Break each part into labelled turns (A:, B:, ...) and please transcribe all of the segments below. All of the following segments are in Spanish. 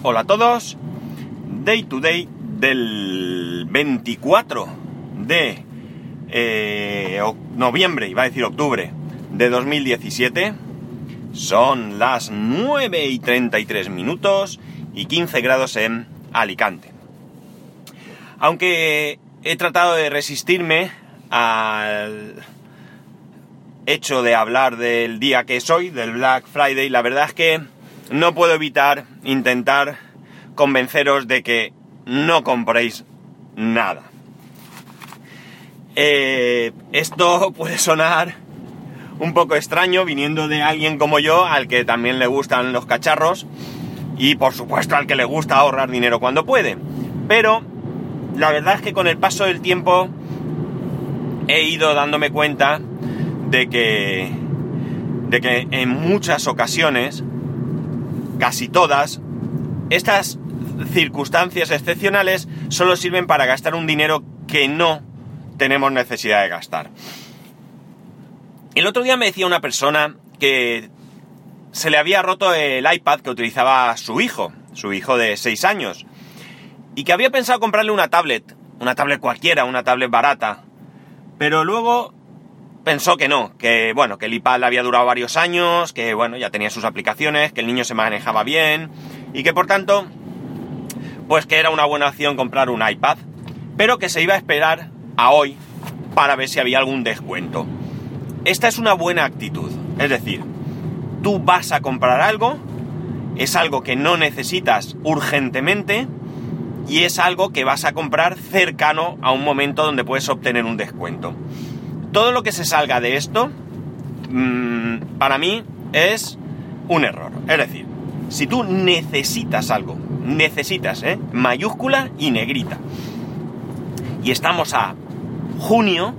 A: Hola a todos. Day to day del 24 de eh, noviembre, iba a decir octubre, de 2017. Son las 9 y 33 minutos y 15 grados en Alicante. Aunque he tratado de resistirme al hecho de hablar del día que es hoy, del Black Friday, la verdad es que no puedo evitar intentar convenceros de que no compréis nada. Eh, esto puede sonar un poco extraño viniendo de alguien como yo, al que también le gustan los cacharros y por supuesto al que le gusta ahorrar dinero cuando puede. Pero la verdad es que con el paso del tiempo he ido dándome cuenta de que, de que en muchas ocasiones casi todas, estas circunstancias excepcionales solo sirven para gastar un dinero que no tenemos necesidad de gastar. El otro día me decía una persona que se le había roto el iPad que utilizaba su hijo, su hijo de 6 años, y que había pensado comprarle una tablet, una tablet cualquiera, una tablet barata, pero luego pensó que no, que bueno, que el iPad había durado varios años, que bueno, ya tenía sus aplicaciones, que el niño se manejaba bien y que por tanto, pues que era una buena opción comprar un iPad, pero que se iba a esperar a hoy para ver si había algún descuento. Esta es una buena actitud, es decir, tú vas a comprar algo, es algo que no necesitas urgentemente y es algo que vas a comprar cercano a un momento donde puedes obtener un descuento todo lo que se salga de esto, mm, para mí, es un error. Es decir, si tú necesitas algo, necesitas, ¿eh? Mayúscula y negrita. Y estamos a junio,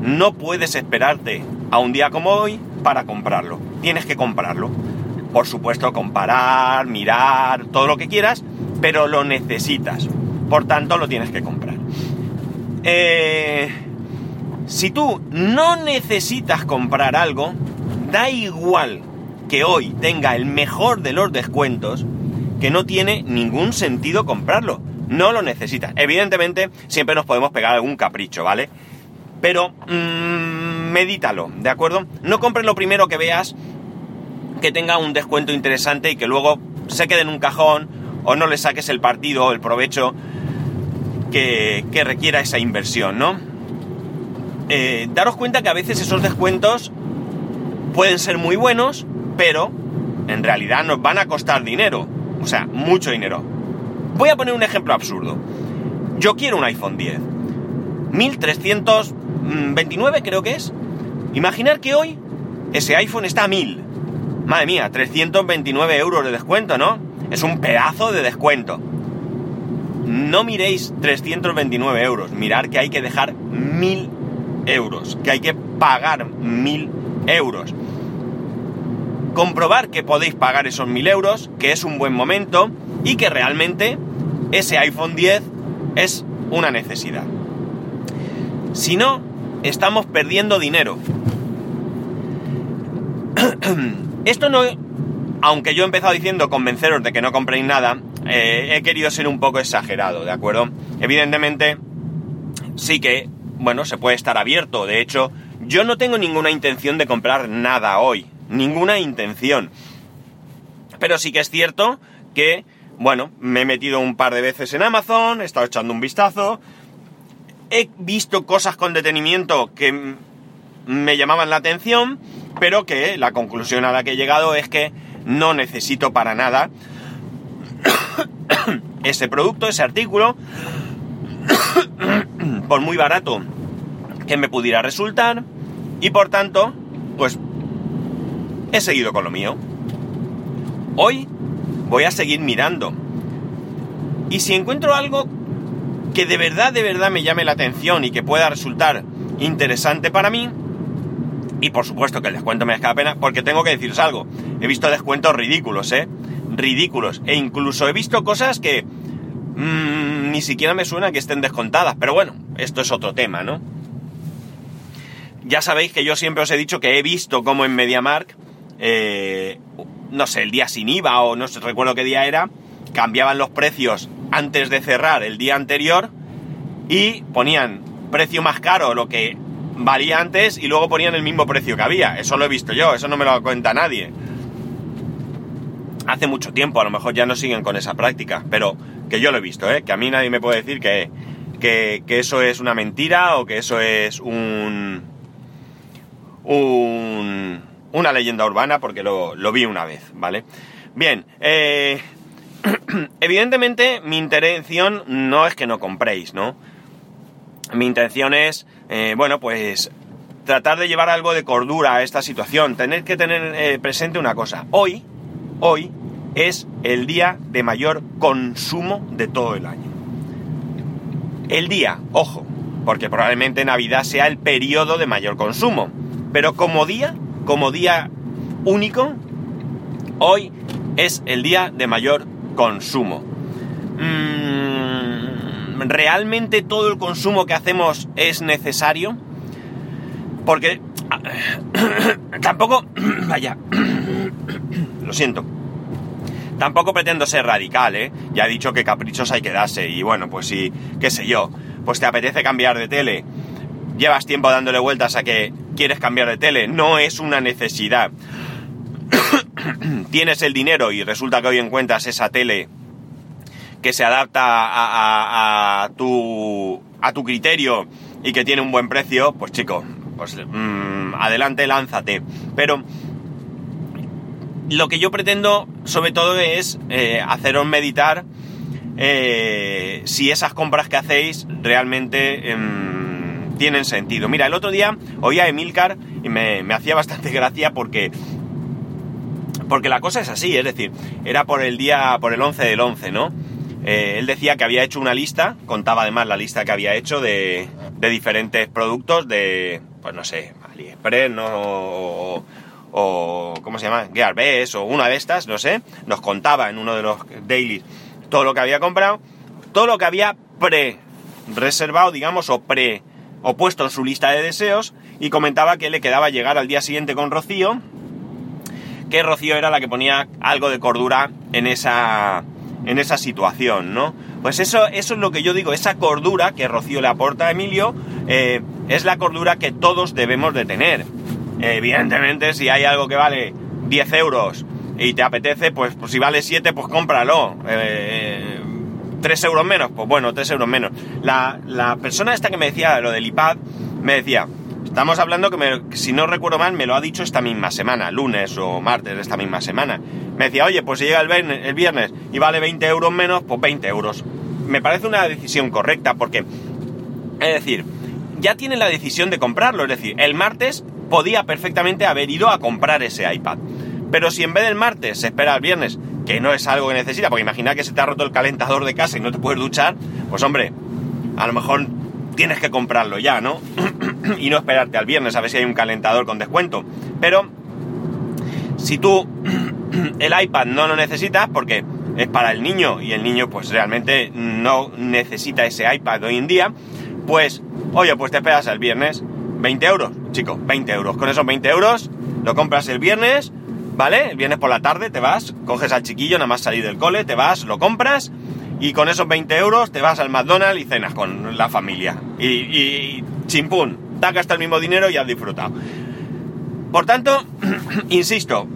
A: no puedes esperarte a un día como hoy para comprarlo. Tienes que comprarlo. Por supuesto, comparar, mirar, todo lo que quieras, pero lo necesitas. Por tanto, lo tienes que comprar. Eh, si tú no necesitas comprar algo, da igual que hoy tenga el mejor de los descuentos, que no tiene ningún sentido comprarlo. No lo necesitas. Evidentemente, siempre nos podemos pegar algún capricho, ¿vale? Pero mmm, medítalo, ¿de acuerdo? No compres lo primero que veas que tenga un descuento interesante y que luego se quede en un cajón o no le saques el partido o el provecho que, que requiera esa inversión, ¿no? Eh, daros cuenta que a veces esos descuentos pueden ser muy buenos, pero en realidad nos van a costar dinero. O sea, mucho dinero. Voy a poner un ejemplo absurdo. Yo quiero un iPhone 10. 1329 creo que es. Imaginar que hoy ese iPhone está a 1000. Madre mía, 329 euros de descuento, ¿no? Es un pedazo de descuento. No miréis 329 euros, mirar que hay que dejar 1000 euros, que hay que pagar mil euros. Comprobar que podéis pagar esos mil euros, que es un buen momento y que realmente ese iPhone 10 es una necesidad. Si no, estamos perdiendo dinero. Esto no, aunque yo he empezado diciendo convenceros de que no compréis nada, eh, he querido ser un poco exagerado, ¿de acuerdo? Evidentemente, sí que bueno, se puede estar abierto. De hecho, yo no tengo ninguna intención de comprar nada hoy. Ninguna intención. Pero sí que es cierto que, bueno, me he metido un par de veces en Amazon, he estado echando un vistazo. He visto cosas con detenimiento que me llamaban la atención, pero que la conclusión a la que he llegado es que no necesito para nada ese producto, ese artículo, por muy barato que me pudiera resultar y por tanto, pues he seguido con lo mío. Hoy voy a seguir mirando. Y si encuentro algo que de verdad, de verdad me llame la atención y que pueda resultar interesante para mí, y por supuesto que el descuento me la pena, porque tengo que deciros algo. He visto descuentos ridículos, ¿eh? Ridículos. E incluso he visto cosas que mmm, ni siquiera me suena que estén descontadas. Pero bueno, esto es otro tema, ¿no? Ya sabéis que yo siempre os he dicho que he visto como en MediaMark, eh, no sé, el día sin IVA o no sé, recuerdo qué día era, cambiaban los precios antes de cerrar el día anterior y ponían precio más caro lo que valía antes y luego ponían el mismo precio que había. Eso lo he visto yo, eso no me lo cuenta nadie. Hace mucho tiempo, a lo mejor ya no siguen con esa práctica, pero que yo lo he visto, ¿eh? que a mí nadie me puede decir que, que, eso es una mentira o que eso es un, un una leyenda urbana porque lo, lo, vi una vez, ¿vale? Bien, eh, evidentemente mi intención no es que no compréis, ¿no? Mi intención es, eh, bueno, pues tratar de llevar algo de cordura a esta situación, tener que tener eh, presente una cosa. Hoy, hoy es el día de mayor consumo de todo el año. El día, ojo, porque probablemente Navidad sea el periodo de mayor consumo, pero como día, como día único, hoy es el día de mayor consumo. Mm, ¿Realmente todo el consumo que hacemos es necesario? Porque tampoco, vaya, lo siento, tampoco pretendo ser radical, ¿eh? Ya he dicho que caprichos hay que darse y bueno, pues sí, qué sé yo, pues te apetece cambiar de tele, llevas tiempo dándole vueltas a que quieres cambiar de tele, no es una necesidad. Tienes el dinero y resulta que hoy encuentras esa tele que se adapta a, tu, a tu criterio y que tiene un buen precio, pues chico, pues mm, adelante, lánzate. Pero lo que yo pretendo sobre todo es eh, haceros meditar eh, si esas compras que hacéis realmente em, tienen sentido. Mira, el otro día oía a Emilcar y me, me hacía bastante gracia porque porque la cosa es así, es decir, era por el día, por el 11 del 11, ¿no? Eh, él decía que había hecho una lista, contaba además la lista que había hecho de, diferentes productos de, pues no sé, AliExpress, ¿no? ¿Cómo se llama? Gearbest o una de estas, no sé, nos contaba en uno de los dailies todo lo que había comprado, todo lo que había pre-reservado, digamos, o pre o puesto en su lista de deseos y comentaba que le quedaba llegar al día siguiente con Rocío, que Rocío era la que ponía algo de cordura en esa en esa situación, ¿no? Pues eso, eso es lo que yo digo, esa cordura que Rocío le aporta a Emilio eh, es la cordura que todos debemos de tener. Evidentemente, si hay algo que vale 10 euros y te apetece, pues, pues si vale 7, pues cómpralo. Eh, 3 euros menos, pues bueno, 3 euros menos. La, la persona esta que me decía lo del iPad, me decía, Estamos hablando que, si no recuerdo mal, me lo ha dicho esta misma semana, lunes o martes de esta misma semana. Me decía, oye, pues si llega el viernes, y vale 20 euros menos, pues 20 euros. Me parece una decisión correcta porque, es decir, ya tiene la decisión de comprarlo. Es decir, el martes podía perfectamente haber ido a comprar ese iPad. Pero si en vez del martes se espera el viernes, que no es algo que necesita, porque imagina que se te ha roto el calentador de casa y no te puedes duchar, pues hombre, a lo mejor tienes que comprarlo ya, ¿no? y no esperarte al viernes a ver si hay un calentador con descuento. Pero si tú el iPad no lo necesitas porque es para el niño y el niño pues realmente no necesita ese iPad hoy en día, pues oye, pues te esperas al viernes 20 euros, chico, 20 euros. Con esos 20 euros lo compras el viernes, ¿vale? El viernes por la tarde te vas, coges al chiquillo, nada más salir del cole, te vas, lo compras y con esos 20 euros te vas al McDonald's y cenas con la familia. Y, y chimpún, te has gastado el mismo dinero y has disfrutado. Por tanto, insisto,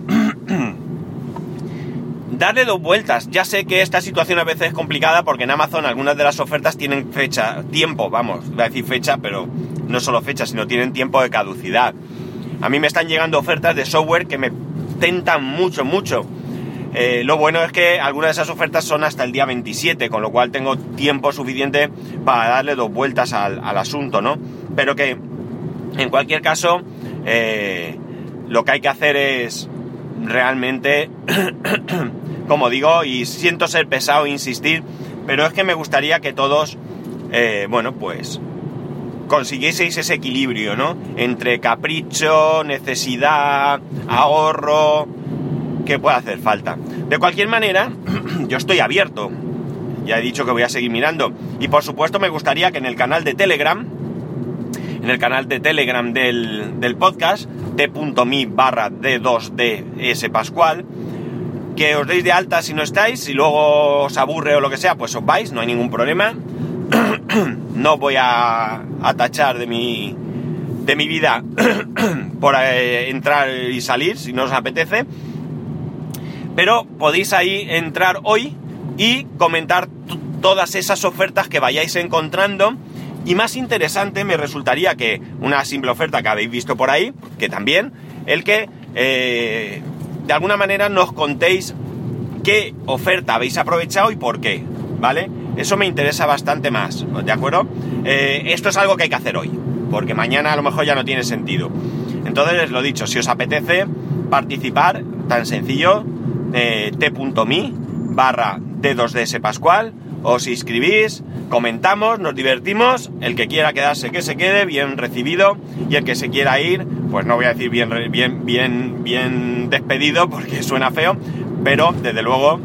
A: darle dos vueltas. Ya sé que esta situación a veces es complicada porque en Amazon algunas de las ofertas tienen fecha, tiempo, vamos, voy a decir fecha, pero no solo fecha, sino tienen tiempo de caducidad. A mí me están llegando ofertas de software que me tentan mucho, mucho. Eh, lo bueno es que algunas de esas ofertas son hasta el día 27, con lo cual tengo tiempo suficiente para darle dos vueltas al, asunto, ¿no? Pero que, en cualquier caso, eh, lo que hay que hacer es realmente, como digo, y siento ser pesado insistir, pero es que me gustaría que todos, eh, bueno, pues consiguieseis ese equilibrio, ¿no? Entre capricho, necesidad, ahorro, que puede hacer falta. De cualquier manera, yo estoy abierto. Ya he dicho que voy a seguir mirando. Y por supuesto me gustaría que en el canal de Telegram, en el canal de Telegram del, del podcast, t.me barra D2DS Pascual, que os deis de alta si no estáis, y luego os aburre o lo que sea, pues os vais, no hay ningún problema. no voy a, tachar de mi, de mi vida por eh, entrar y salir si no os apetece. Pero podéis ahí entrar hoy y comentar todas esas ofertas que vayáis encontrando. Y más interesante me resultaría que una simple oferta que habéis visto por ahí, que también, el que eh, de alguna manera nos contéis qué oferta habéis aprovechado y por qué, ¿vale? Eso me interesa bastante más, ¿de acuerdo? Eh, esto es algo que hay que hacer hoy, porque mañana a lo mejor ya no tiene sentido. Entonces, lo dicho, si os apetece participar, tan sencillo, eh, t.me barra d2ds pascual, os inscribís, comentamos, nos divertimos, el que quiera quedarse que se quede, bien recibido, y el que se quiera ir, pues no voy a decir bien, bien, bien, bien despedido porque suena feo, pero desde luego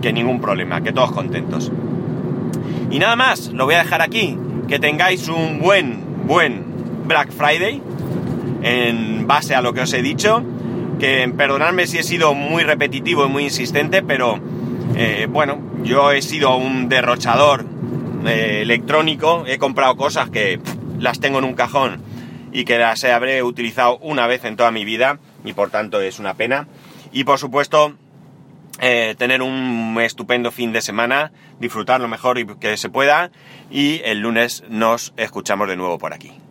A: que ningún problema, que todos contentos. Y nada más, lo voy a dejar aquí, que tengáis un buen, buen Black Friday, en base a lo que os he dicho, que perdonadme si he sido muy repetitivo y muy insistente, pero eh, bueno, yo he sido un derrochador eh, electrónico, he comprado cosas que las tengo en un cajón y que las habré utilizado una vez en toda mi vida y por tanto es una pena. Y por supuesto, eh, tener un estupendo fin de semana, disfrutar lo mejor que se pueda y el lunes nos escuchamos de nuevo por aquí.